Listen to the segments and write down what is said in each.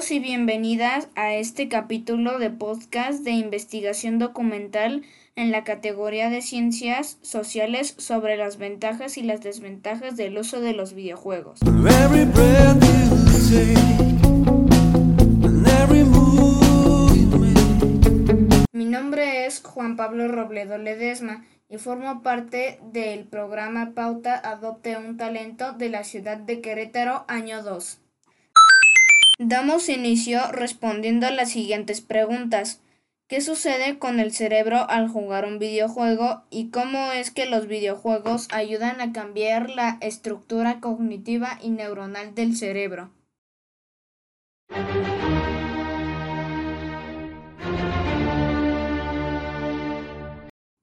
Bienvenidos y bienvenidas a este capítulo de podcast de investigación documental en la categoría de ciencias sociales sobre las ventajas y las desventajas del uso de los videojuegos. Mi nombre es Juan Pablo Robledo Ledesma y formo parte del programa Pauta Adopte un Talento de la ciudad de Querétaro, año 2. Damos inicio respondiendo a las siguientes preguntas. ¿Qué sucede con el cerebro al jugar un videojuego y cómo es que los videojuegos ayudan a cambiar la estructura cognitiva y neuronal del cerebro?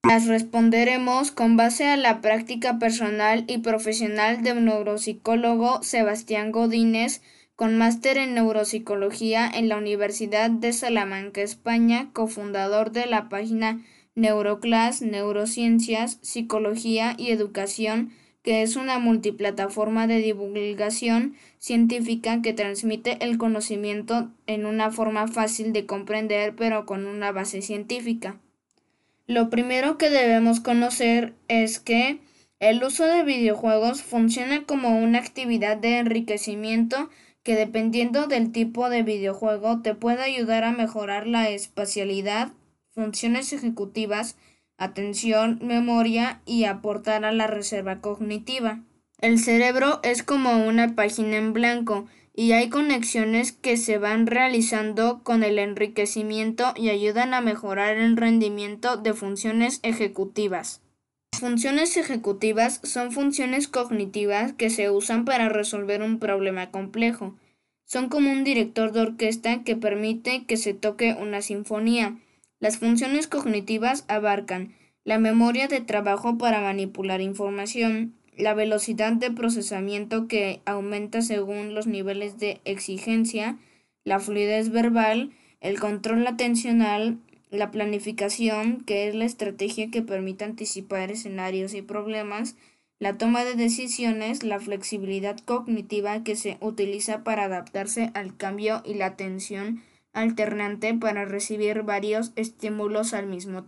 Las responderemos con base a la práctica personal y profesional del neuropsicólogo Sebastián Godínez, con máster en neuropsicología en la Universidad de Salamanca, España, cofundador de la página Neuroclass, Neurociencias, Psicología y Educación, que es una multiplataforma de divulgación científica que transmite el conocimiento en una forma fácil de comprender pero con una base científica. Lo primero que debemos conocer es que el uso de videojuegos funciona como una actividad de enriquecimiento que dependiendo del tipo de videojuego te puede ayudar a mejorar la espacialidad, funciones ejecutivas, atención, memoria y aportar a la reserva cognitiva. El cerebro es como una página en blanco y hay conexiones que se van realizando con el enriquecimiento y ayudan a mejorar el rendimiento de funciones ejecutivas. Funciones ejecutivas son funciones cognitivas que se usan para resolver un problema complejo. Son como un director de orquesta que permite que se toque una sinfonía. Las funciones cognitivas abarcan la memoria de trabajo para manipular información, la velocidad de procesamiento que aumenta según los niveles de exigencia, la fluidez verbal, el control atencional, la planificación, que es la estrategia que permite anticipar escenarios y problemas, la toma de decisiones, la flexibilidad cognitiva que se utiliza para adaptarse al cambio y la atención alternante para recibir varios estímulos al mismo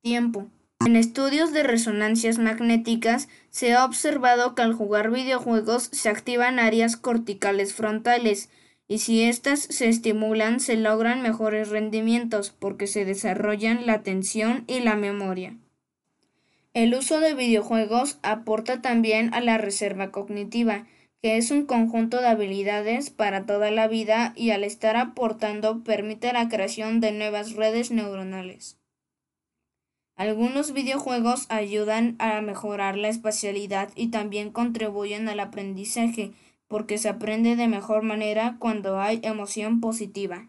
tiempo. En estudios de resonancias magnéticas se ha observado que al jugar videojuegos se activan áreas corticales frontales, y si éstas se estimulan se logran mejores rendimientos porque se desarrollan la atención y la memoria. El uso de videojuegos aporta también a la reserva cognitiva, que es un conjunto de habilidades para toda la vida y al estar aportando permite la creación de nuevas redes neuronales. Algunos videojuegos ayudan a mejorar la espacialidad y también contribuyen al aprendizaje, porque se aprende de mejor manera cuando hay emoción positiva.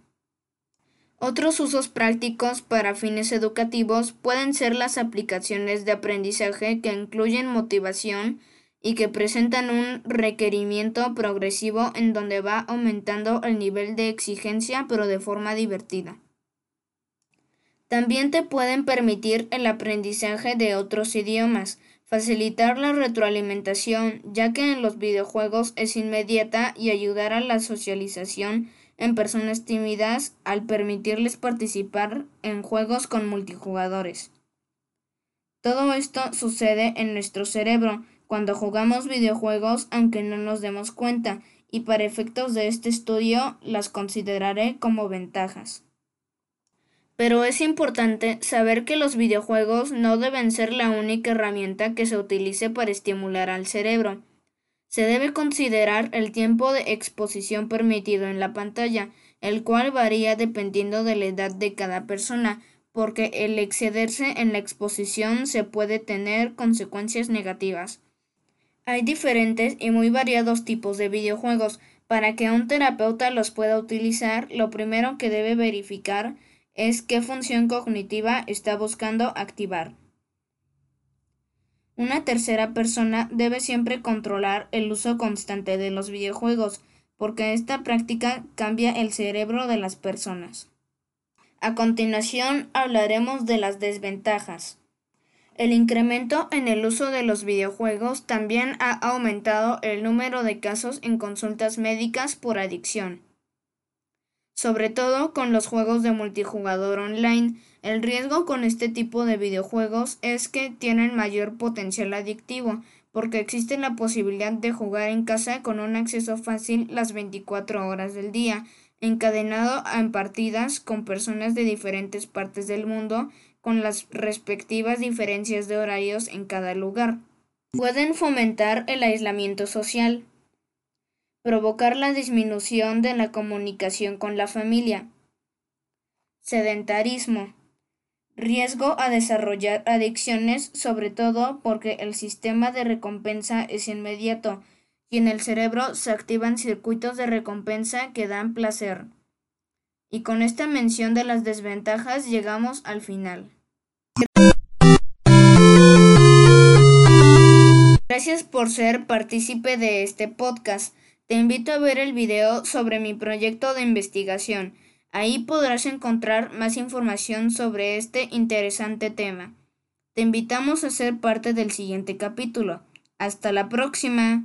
Otros usos prácticos para fines educativos pueden ser las aplicaciones de aprendizaje que incluyen motivación y que presentan un requerimiento progresivo en donde va aumentando el nivel de exigencia pero de forma divertida. También te pueden permitir el aprendizaje de otros idiomas, facilitar la retroalimentación, ya que en los videojuegos es inmediata y ayudar a la socialización en personas tímidas al permitirles participar en juegos con multijugadores. Todo esto sucede en nuestro cerebro cuando jugamos videojuegos aunque no nos demos cuenta y para efectos de este estudio las consideraré como ventajas. Pero es importante saber que los videojuegos no deben ser la única herramienta que se utilice para estimular al cerebro. Se debe considerar el tiempo de exposición permitido en la pantalla, el cual varía dependiendo de la edad de cada persona, porque el excederse en la exposición se puede tener consecuencias negativas. Hay diferentes y muy variados tipos de videojuegos. Para que un terapeuta los pueda utilizar, lo primero que debe verificar es qué función cognitiva está buscando activar. Una tercera persona debe siempre controlar el uso constante de los videojuegos, porque esta práctica cambia el cerebro de las personas. A continuación hablaremos de las desventajas. El incremento en el uso de los videojuegos también ha aumentado el número de casos en consultas médicas por adicción. Sobre todo con los juegos de multijugador online. El riesgo con este tipo de videojuegos es que tienen mayor potencial adictivo, porque existe la posibilidad de jugar en casa con un acceso fácil las 24 horas del día, encadenado en partidas con personas de diferentes partes del mundo, con las respectivas diferencias de horarios en cada lugar. Pueden fomentar el aislamiento social provocar la disminución de la comunicación con la familia. Sedentarismo. Riesgo a desarrollar adicciones, sobre todo porque el sistema de recompensa es inmediato y en el cerebro se activan circuitos de recompensa que dan placer. Y con esta mención de las desventajas llegamos al final. Gracias por ser partícipe de este podcast. Te invito a ver el video sobre mi proyecto de investigación. Ahí podrás encontrar más información sobre este interesante tema. Te invitamos a ser parte del siguiente capítulo. Hasta la próxima.